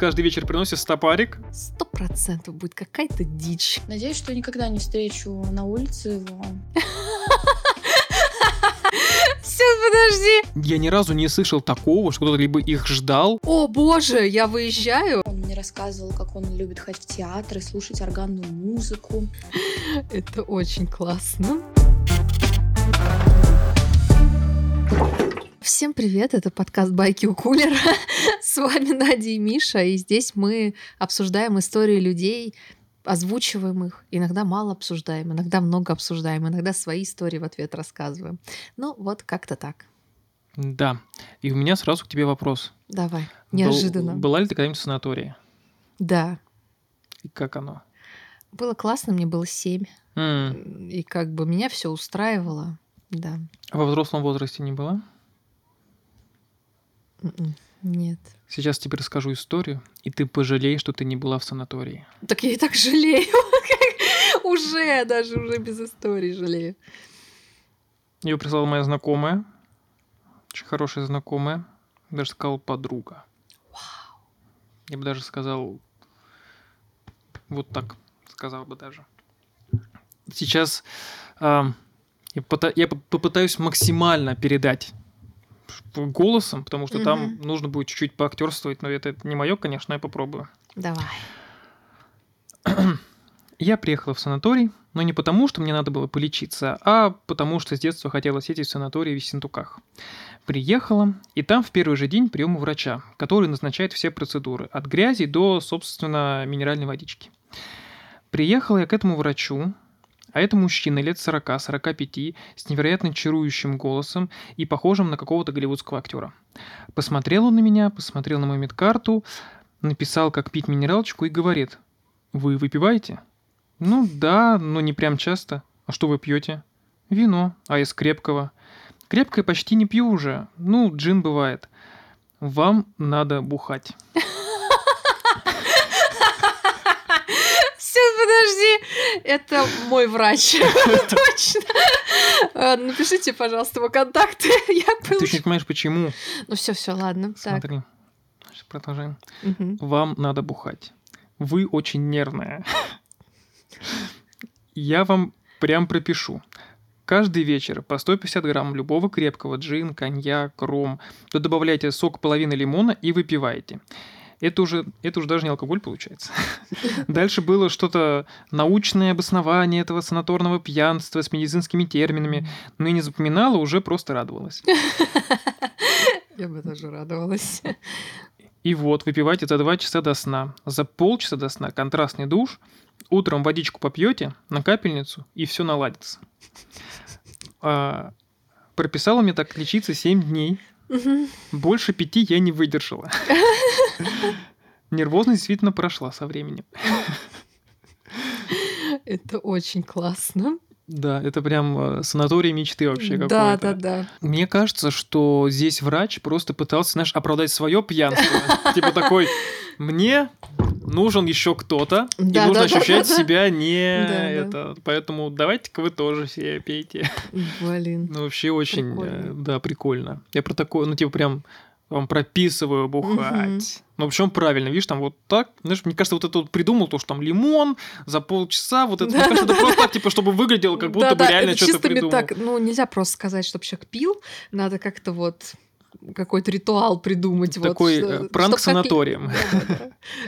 каждый вечер приносит стопарик. Сто процентов будет какая-то дичь. Надеюсь, что никогда не встречу на улице его. Сейчас, подожди. Я ни разу не слышал такого, что кто-то либо их ждал. О, боже, я выезжаю. Он мне рассказывал, как он любит ходить в театр и слушать органную музыку. Это очень классно. Всем привет, это подкаст «Байки у кулера». С вами Надя и Миша, и здесь мы обсуждаем истории людей, озвучиваем их, иногда мало обсуждаем, иногда много обсуждаем, иногда свои истории в ответ рассказываем. Ну, вот как-то так. Да. И у меня сразу к тебе вопрос. Давай, Был- неожиданно. была ли ты когда-нибудь в санатории? Да, И как оно? было классно, мне было семь, М, и как бы меня все устраивало, да. а во взрослом возрасте не была? М-м, Нет. Сейчас тебе расскажу историю, и ты пожалеешь, что ты не была в санатории. Так я и так жалею. Уже, даже уже без истории жалею. Ее прислала моя знакомая, очень хорошая знакомая, даже сказал подруга. Я бы даже сказал, вот так сказал бы даже. Сейчас ам, я, пота- я по- попытаюсь максимально передать голосом, потому что там Мгм. нужно будет чуть-чуть поактерствовать, но это не мое, конечно, я попробую. Давай. Я приехала в санаторий, но не потому, что мне надо было полечиться, а потому, что с детства хотела сидеть в санатории в Ессентуках. Приехала, и там в первый же день прием у врача, который назначает все процедуры, от грязи до, собственно, минеральной водички. Приехала я к этому врачу, а это мужчина лет 40-45 с невероятно чарующим голосом и похожим на какого-то голливудского актера. Посмотрел он на меня, посмотрел на мою медкарту, написал, как пить минералочку и говорит, «Вы выпиваете?» Ну да, но не прям часто. А что вы пьете? Вино, а из крепкого. Крепкое почти не пью уже. Ну, джин бывает. Вам надо бухать. Сейчас, подожди. Это мой врач. Точно. Э, Напишите, пожалуйста, его контакты. Я Ты не понимаешь, почему? Ну все, все, ладно. Смотри. Продолжаем. Вам надо бухать. Вы очень нервная. Я вам прям пропишу. Каждый вечер по 150 грамм любого крепкого джин, коньяк, ром. То добавляйте сок половины лимона и выпиваете. Это уже, это уже даже не алкоголь получается. Дальше было что-то научное обоснование этого санаторного пьянства с медицинскими терминами. Но я не запоминала, уже просто радовалась. Я бы тоже радовалась. И вот, выпивайте за 2 часа до сна. За полчаса до сна контрастный душ. Утром водичку попьете на капельницу, и все наладится. А, прописала мне так лечиться 7 дней. Больше пяти я не выдержала. Нервозность действительно прошла со временем. Это очень классно. Да, это прям э, санаторий мечты вообще Да, какой-то. да, да. Мне кажется, что здесь врач просто пытался, знаешь, оправдать свое пьянство. Типа такой, мне нужен еще кто-то, и Да, нужно да, да, ощущать да, да. себя не Да, да. это. Поэтому давайте-ка вы тоже все пейте. Блин. Ну, вообще очень, Прикольно. э, да, прикольно. Я про такое, ну, типа прям вам прописываю бухать. Мгм. Ну, причем правильно, видишь, там вот так, знаешь, мне кажется, вот это вот придумал то, что там лимон за полчаса, вот это, мне кажется, это просто так, типа, чтобы выглядело, как будто бы реально что-то чисто придумал. так. Ну, нельзя просто сказать, чтобы человек пил. Надо как-то вот какой-то ритуал придумать. вот, Такой что- э, пранк чтоб как ли- санаторием.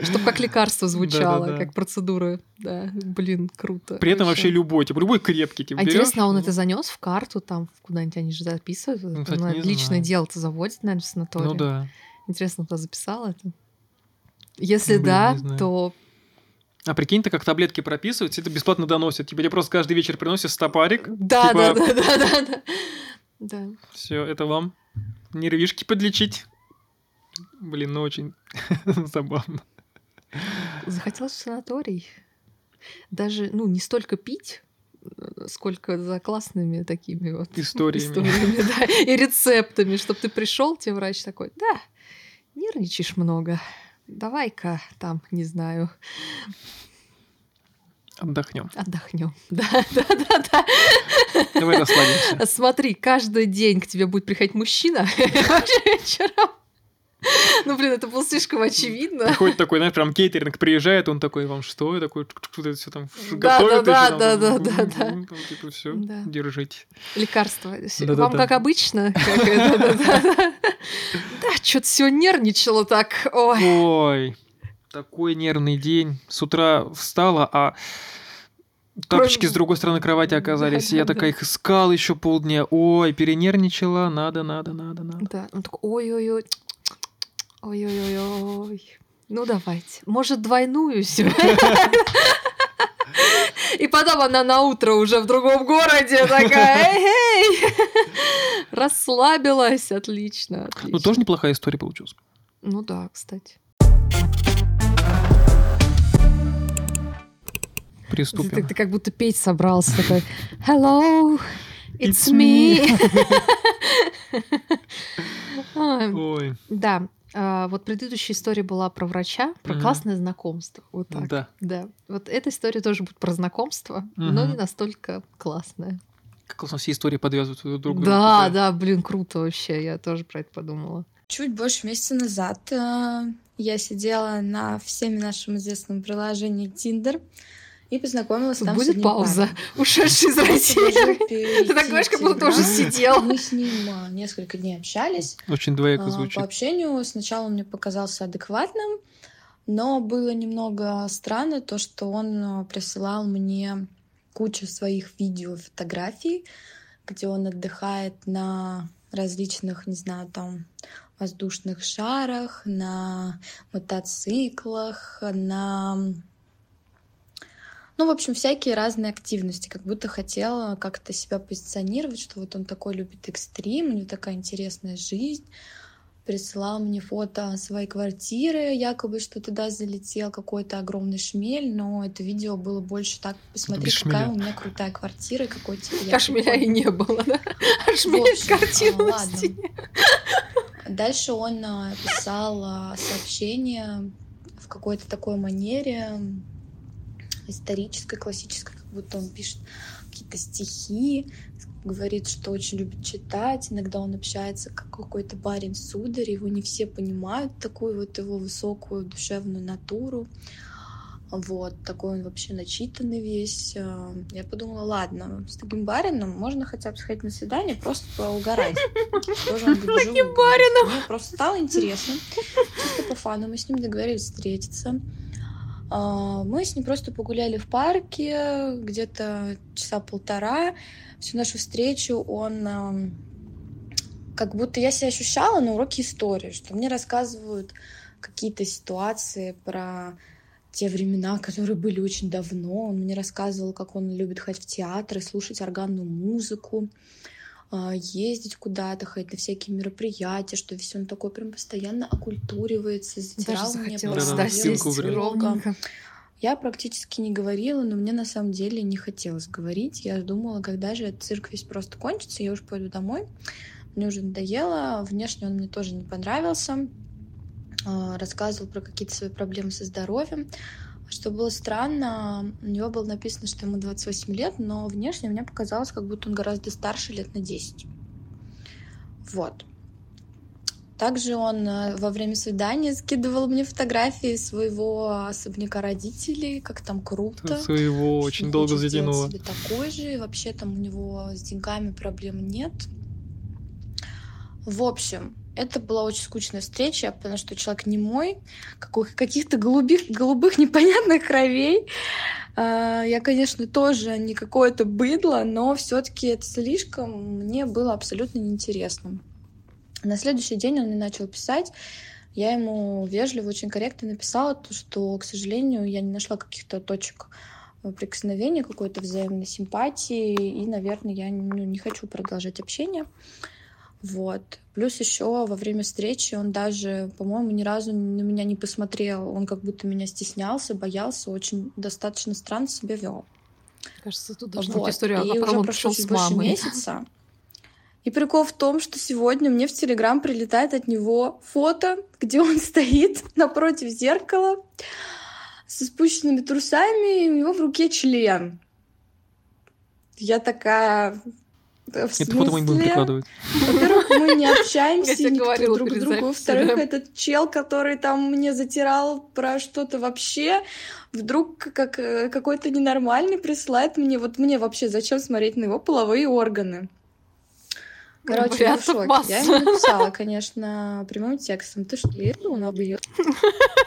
Чтобы как лекарство звучало, как процедура. Да, блин, круто. При этом вообще любой, типа, любой крепкий, типа, А интересно, а он ну, это занес в карту там куда-нибудь они же записывают? Ну, личное дело-то заводит, наверное, в санатории. Ну да. Интересно, кто записал это? Если да, то А прикинь, ты как таблетки прописывают, это бесплатно доносят. Тебе просто каждый вечер приносят стопарик. да, Типа- да, да, да, да, да. Да. Все, это вам нервишки подлечить. Блин, ну очень забавно. Захотелось в санаторий. Даже, ну, не столько пить, э, сколько за классными такими вот Историями. историями, да, и рецептами, чтобы ты пришел, тебе врач такой, да, нервничаешь много, давай-ка там, не знаю, Отдохнем. отдохнем. Да, да, да, да. Давай расслабимся. Смотри, каждый день к тебе будет приходить мужчина вечером. Ну, блин, это было слишком очевидно. Приходит такой, знаешь, прям кейтеринг приезжает, он такой, вам что? Я такой, что-то все там готовит. да, да, да, да, да. Типа, все, держите. Лекарство. Да-да-да. Вам как обычно? Да, что-то все нервничало так. Ой. Ой, такой нервный день. С утра встала, а тапочки с другой стороны кровати оказались. Я Да-да-да. такая их искал еще полдня. Ой, перенервничала. Надо, надо, надо, надо. Да, он такой, ой-ой-ой, ой-ой-ой-ой. Ну, давайте. Может, двойную себе? И потом она на утро уже в другом городе такая, эй-эй! Расслабилась, отлично, отлично. Ну, тоже неплохая история получилась. Ну да, кстати. Ты, Приступим. ты как будто петь собрался такой, hello, it's, It's me. Ой, Да, а, вот предыдущая история была про врача, про Мгм. классное знакомство. Вот так. да. Да. Вот эта история тоже будет про знакомство, но Мгм. не настолько классная. Как классно все истории подвязывают друг к другу. Да, да, блин, круто вообще. Я тоже про это подумала. Чуть больше месяца назад э, я сидела на всеми нашим известном приложении Tinder и познакомилась там с будет одним пауза. парнем. Ушедший из России. Ты так говоришь, как будто тоже сидел. Мы с ним а, несколько дней общались. Очень двояко А, звучит. По общению сначала он мне показался адекватным, но было немного странно то, что он а, присылал мне кучу своих видео, фотографий, где он отдыхает на различных, не знаю, там воздушных шарах, на мотоциклах, на ну, в общем, всякие разные активности, как будто хотела как-то себя позиционировать, что вот он такой любит экстрим, у него такая интересная жизнь. Присылал мне фото своей квартиры, якобы, что туда залетел какой-то огромный шмель, но это видео было больше так, посмотри, Без какая шмеля. у меня крутая квартира, какой типа я А шмеля и прикольный». не было, да? А В шмель общем, картина на ладно. стене. Дальше он а, писал а, сообщение в какой-то такой манере исторической, классической, как будто он пишет какие-то стихи, говорит, что очень любит читать. Иногда он общается как какой-то барин сударь, его не все понимают, такую вот его высокую душевную натуру. Вот, такой он вообще начитанный весь. А, Я подумала, ладно, с таким барином можно хотя бы сходить на свидание, просто поугарать. Что же он будет Таким барином? Мне просто стало интересно. Чисто по фану. Мы с ним договорились встретиться. А, Мы с ним просто погуляли в парке где-то часа полтора. Всю нашу встречу он как будто я себя ощущала на уроке истории, что мне рассказывают какие-то ситуации про те времена, которые были очень давно. Он мне рассказывал, как он любит ходить в театры, слушать органную музыку, ездить куда-то, ходить на всякие мероприятия, что весь он такой прям постоянно окультуривается, Даже затирал мне захотелось, Да-да-да, да, голову ссылку сесть вряд. много. ровненько. Я практически не говорила, но мне на самом деле не хотелось говорить. Я думала, когда же этот цирк весь просто кончится, я уже пойду домой. Мне уже надоело. Внешне он мне тоже не понравился. А, Рассказывал про какие-то свои проблемы со здоровьем. Что было странно, у него было написано, что ему 28 лет, но внешне мне показалось, как будто он гораздо старше лет на 10. Вот. Также он э, во время свидания скидывал мне фотографии своего особняка родителей, как там круто. Своего очень долго затянуло. себе такой же, и вообще там у него с деньгами проблем нет. В общем, это была очень скучная встреча, потому что человек не мой, каких- каких-то голубых, голубых непонятных кровей. А, Я, конечно, тоже не какое-то быдло, но все-таки это слишком мне было абсолютно неинтересно. На следующий день он мне начал писать. Я ему вежливо, очень корректно написала, то, что, к сожалению, я не нашла каких-то точек э, прикосновения, какой-то взаимной симпатии, и, наверное, я ну, не хочу продолжать общение. Вот. Плюс еще во время встречи он даже, по-моему, ни разу на меня не посмотрел. Он как будто меня стеснялся, боялся, очень достаточно странно себя вел. Кажется, тут должна Вот. быть история, И уже прошло с больше месяца. И прикол в том, что сегодня мне в Телеграм прилетает от него фото, где он стоит напротив зеркала со спущенными трусами, и у него в руке член. Я такая, В Это фото мы не будем прикладывать. Во-первых, мы не общаемся Я никто говорила друг с другом. Во-вторых, да. этот чел, который там мне затирал про что-то вообще, вдруг как э, какой-то ненормальный присылает мне, вот мне вообще зачем смотреть на его половые органы? Короче, я в шоке. масса. Я ему написала, конечно, прямым текстом. Ты что, он убьет?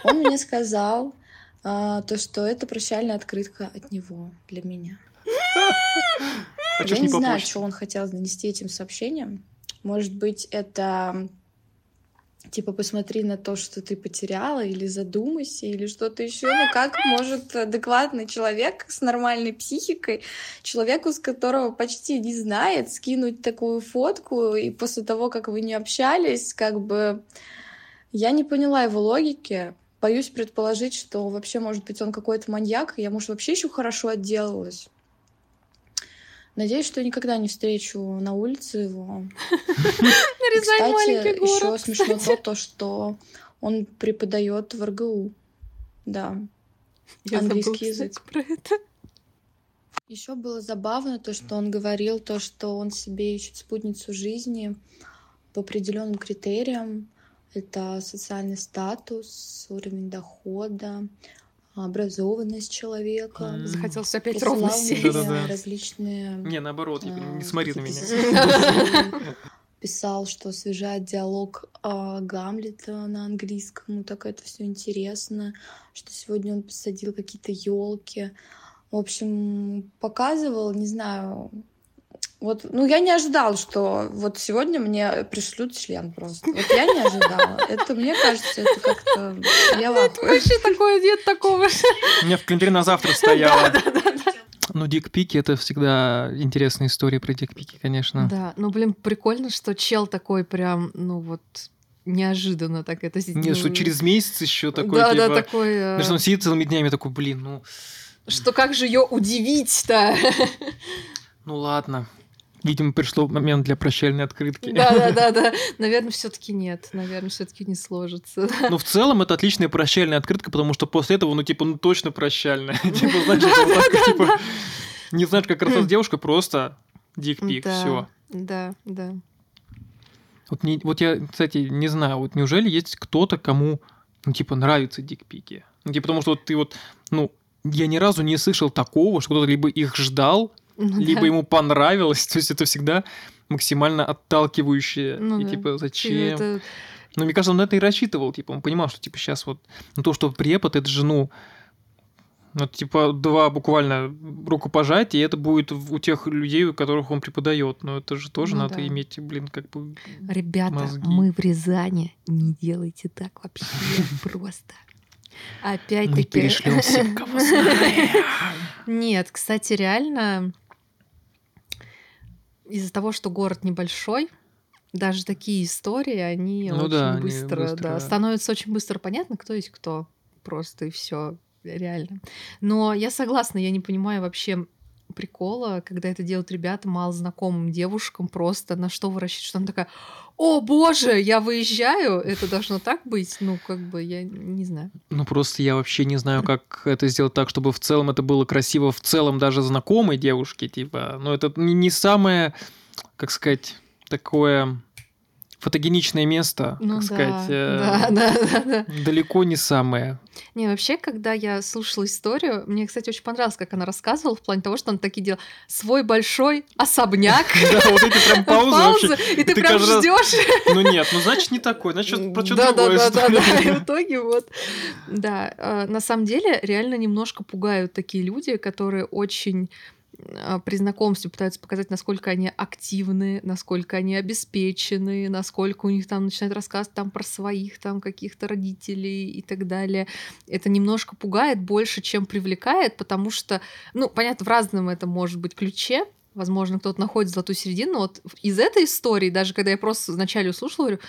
Он мне сказал, а, то, что это прощальная открытка от него для меня. А Я не знаю, что он хотел донести этим сообщением. Может быть, это типа посмотри на то, что ты потеряла, или задумайся, или что-то еще. Ну как может адекватный человек с нормальной психикой, человеку, с которого почти не знает, скинуть такую фотку, и после того, как вы не общались, как бы я не поняла его логики. Боюсь предположить, что вообще, может быть, он какой-то маньяк, я, может, вообще еще хорошо отделалась. Надеюсь, что никогда не встречу на улице его. Кстати, еще смешно то, то, что он преподает в РГУ. Да. Я английский кстати, язык. про это. Еще было забавно то, что он говорил, то, что он себе ищет спутницу жизни по определенным критериям. Это социальный статус, уровень дохода, образованность человека. М. Захотелось опять ровно различные Не, наоборот, а, не смотри на меня. Писал, что освежает диалог а, Гамлета на английском, ну так это все интересно, что сегодня он посадил какие-то елки. В общем, показывал, не знаю, вот, ну я не ожидала, что вот сегодня мне пришлют член просто. Вот я не ожидала. Это, мне кажется, это как-то... Я ахуе. Вообще такое, нет такого. У меня в календаре на завтра стояло. Ну, дикпики — это всегда интересная история про дикпики, конечно. Да, ну, блин, прикольно, что чел такой прям, ну, вот, неожиданно так это сделал. Не, что через месяц еще такой, Да, типа... да, такой... э, Даже он сидит целыми днями такой, блин, ну, Что как же ее удивить-то? ну ладно. Видимо, пришло момент для прощальной открытки. Да, да, да, да. Наверное, все-таки нет. Наверное, все-таки не сложится. Ну, в целом, это отличная прощальная открытка, потому что после этого, ну, типа, ну, точно прощальная. Типа, так, типа, не знаешь, как раз с девушкой, просто дикпик, все. Да, да. Вот, не, вот я, кстати, не знаю, вот неужели есть кто-то, кому, ну, типа, нравятся дикпики? Ну, типа, потому что вот ты вот, ну, я ни разу не слышал такого, что кто-то либо их ждал, Ну либо да. ему понравилось. То есть это всегда максимально отталкивающее. Ну и да. типа, зачем? это- Ну, мне кажется, он на это и рассчитывал. Типа, он понимал, что типа сейчас вот ну, то, что препод, это же, ну, ну, типа, два буквально рукопожатия, и это будет у тех людей, у которых он преподает. Но это же тоже Ну надо да. иметь, блин, как бы... Ребята, Мозги. мы в Рязани. Не делайте так вообще просто. Мы Опять-таки... перешлем всем, кого. Нет, кстати, реально из-за того, что город небольшой, даже такие истории, они Ну очень да, они быстро, быстро- да, становится очень быстро понятно, кто есть кто. Просто и все, реально. Но я согласна, я не понимаю вообще прикола, когда это делают ребята мало знакомым девушкам, просто на что вы рассчитываете, что она такая, о боже, я выезжаю, это должно так быть, ну как бы я не знаю. Ну, просто я вообще не знаю, как это сделать так, чтобы в целом это было красиво, в целом даже знакомой девушке, типа. Но это не самое, как сказать, такое фотогеничное место, Ну как да, сказать. э, да, да, да, да. Далеко не самое. Не, вообще, когда я слушала историю, мне, кстати, очень понравилось, как она рассказывала, в плане того, что она такие делала свой большой особняк. Да, вот эти прям паузы вообще. и ты прям ждешь. Ну нет, ну значит не такой, значит про что Да, да, другое. да, да, да. И в итоге вот. Да, э, на самом деле реально немножко пугают такие люди, которые очень э, при знакомстве пытаются показать, насколько они активны, насколько они обеспечены, насколько у них там начинают рассказывать там про своих там каких-то родителей и так далее. Это немножко пугает больше, чем привлекает, потому что, ну, понятно, в разном это может быть ключе, Возможно, кто-то находит золотую середину. но Вот из этой истории, даже когда я просто вначале услышала, говорю,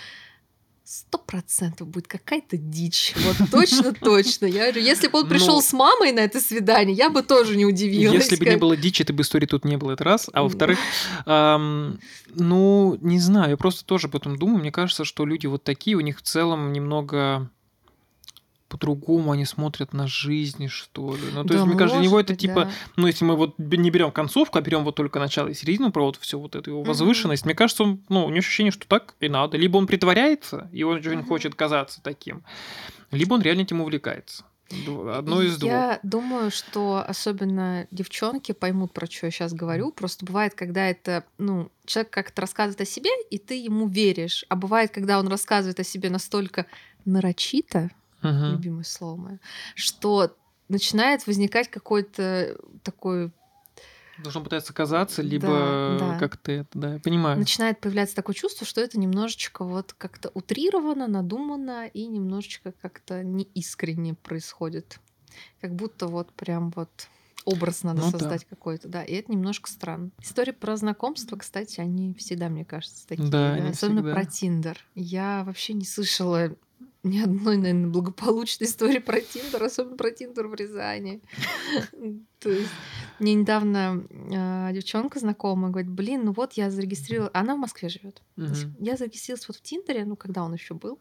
сто процентов будет какая-то дичь. Вот точно-точно. Я говорю, если бы он пришел Ну, с мамой на это свидание, я бы тоже не удивилась. Если бы не как- было дичи, этой бы истории тут не было, это раз. А во-вторых, ам, ну, не знаю, я просто тоже об этом думаю. Мне кажется, что люди вот такие, у них в целом немного по-другому они смотрят на жизнь, что ли. Ну, то Да, есть, мне кажется, для него это быть, типа, да. ну, если мы вот не берем концовку, а берем вот только начало и середину, про вот всю вот эту его возвышенность, мне кажется, он, ну, у него ощущение, что так и надо. Либо он притворяется, и он Мгм. хочет казаться таким, либо он реально этим увлекается. Одно из двух. Я думаю, что особенно девчонки поймут, про что я сейчас говорю. Просто бывает, когда это, ну, человек как-то рассказывает о себе, и ты ему веришь. А бывает, когда он рассказывает о себе настолько нарочито, Мгм. любимое слово мое, что начинает возникать какой-то такой Должен пытаться казаться, либо Да, да. как-то это, да, я понимаю. начинает появляться такое чувство, что это немножечко вот как-то утрировано, надумано и немножечко как-то неискренне происходит. Как будто вот прям вот образ надо Ну да. создать какой-то, да, и это немножко странно. Истории про знакомство, кстати, они всегда, мне кажется, такие, Да, они особенно всегда. про Тиндер. Я вообще не слышала ни одной, наверное, благополучной истории про Тиндер, особенно про Тиндер в Рязани. То есть мне недавно а, девчонка знакомая говорит, блин, ну вот я зарегистрировала, она в Москве живет. Мгм. Я зарегистрировалась вот в Тиндере, ну когда он еще был.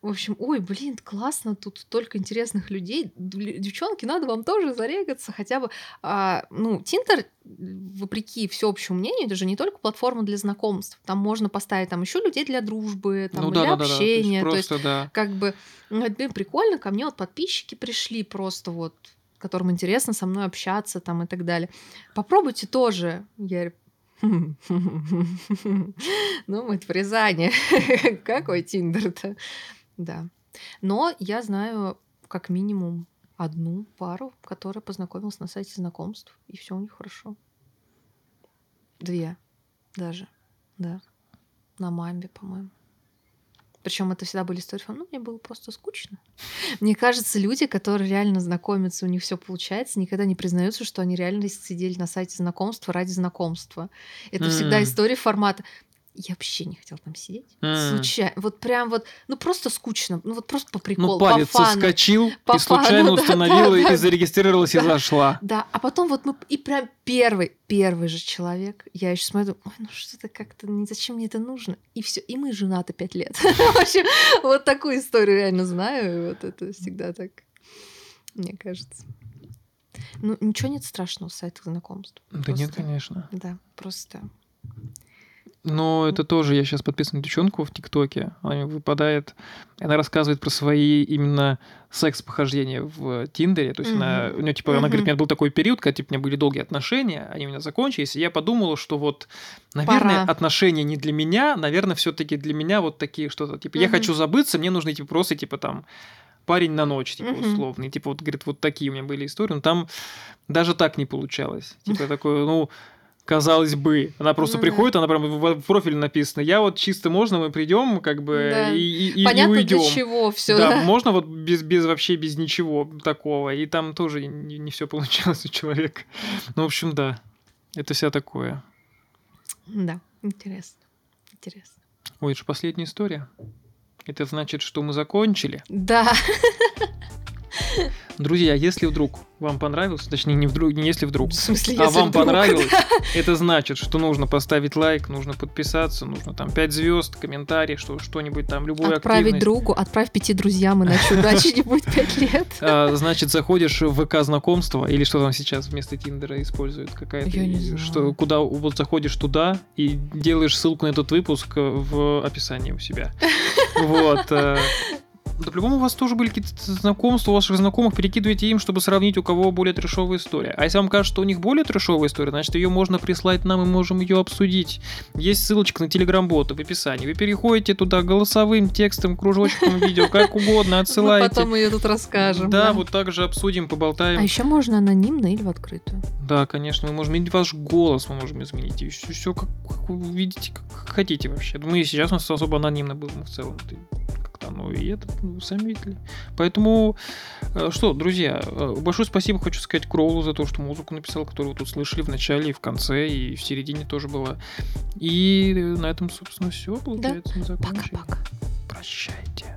В общем, ой, блин, классно, тут столько интересных людей. Девчонки, надо вам тоже зарегаться, хотя бы. А, ну, Тиндер, вопреки всеобщему мнению, это же не только платформа для знакомств. Там можно поставить там еще людей для дружбы, там Ну для да, да, да, да. То есть общения. То есть, Просто, да. как бы, ну, блин, прикольно, ко мне вот подписчики пришли просто вот, которым интересно со мной общаться там и так далее. Попробуйте тоже. Я ну, мы в Рязани. Какой Тиндер-то? Да. Но я знаю как минимум одну пару, которая познакомилась на сайте знакомств, и все у них хорошо. Две даже, да. На мамбе, по-моему. Причем это всегда были истории, ну, мне было просто скучно. Мне кажется, люди, которые реально знакомятся, у них все получается, никогда не признаются, что они реально сидели на сайте знакомства ради знакомства. Это всегда М. история формата. Я вообще не хотел там сидеть. М. Случайно. Вот прям вот, ну просто скучно. Ну вот просто по Ну, приколу, палец по фану. соскочил По и случайно фану, установила да, да. и зарегистрировалась и Да. зашла. Да, а потом вот мы и прям первый, первый же человек. Я еще смотрю, ой, ну что-то как-то, не- зачем мне это нужно? И все, и мы женаты пять лет. В общем, вот такую историю реально знаю, и вот это всегда так, мне кажется. Ну, ничего нет страшного в сайтах знакомств. Да нет, конечно. Да, просто. Но это тоже, я сейчас подписан на девчонку в ТикТоке, она выпадает, она рассказывает про свои именно секс-похождения в Тиндере, то есть она, Мгм. у нее, типа, она говорит, у меня был такой период, когда, типа, у меня были долгие отношения, они у меня закончились, и я подумала, что вот, наверное, Пора. отношения не для меня, наверное, все таки для меня вот такие что-то, типа, я Мгм. хочу забыться, мне нужно, типа, просто, типа, там, парень на ночь, типа, Мгм. условный, типа, вот, говорит, вот такие у меня были истории, но там даже так не получалось, типа, такое, ну, казалось бы. Она просто да. приходит, она прям в профиле написано. Я вот чисто можно, мы придем, как бы, Да. и, и, и- и Понятно, уйдем. для чего все, да, да? можно вот без, без вообще без ничего такого. И там тоже не, все получалось у человека. Ну, в общем, да. Это вся такое. Да, интересно. Интересно. Ой, это же последняя история. Это значит, что мы закончили. Да. Друзья, если вдруг вам понравилось, точнее, не вдруг, не если вдруг, В смысле, а если вам вдруг, понравилось, да. это значит, что нужно поставить лайк, нужно подписаться, нужно там 5 звезд, комментарий, что что-нибудь там, любую Отправить активность. другу, отправь пяти друзьям, иначе удачи не будет пять лет. А, значит, заходишь в ВК знакомства, или что там сейчас вместо Тиндера используют какая-то. Что, куда вот заходишь туда и делаешь ссылку на этот выпуск в описании у себя. Вот. Да по-любому у вас тоже были какие-то знакомства, у ваших знакомых, перекидывайте им, чтобы сравнить, у кого более трешовая история. А если вам кажется, что у них более трешовая история, значит, ее можно прислать нам, и можем ее обсудить. Есть ссылочка на телеграм-бота в описании. Вы переходите туда голосовым текстом, кружочком видео, как угодно, Мы отсылаете. потом ее тут расскажем. Да, вот так же обсудим, поболтаем. А еще можно анонимно или в открытую. Да, конечно, мы можем изменить ваш голос, мы можем изменить. И все, как, как вы видите, как, хотите вообще. Мы сейчас у нас особо анонимно было в целом. Оно и это, ну, видели. Поэтому, э, что, друзья, э, большое спасибо хочу сказать Кроулу за то, что музыку написал, которую вы тут слышали в начале и в конце, и в середине тоже была. И на этом, собственно, все. Получается, мы закончили. Пока-пока. Прощайте.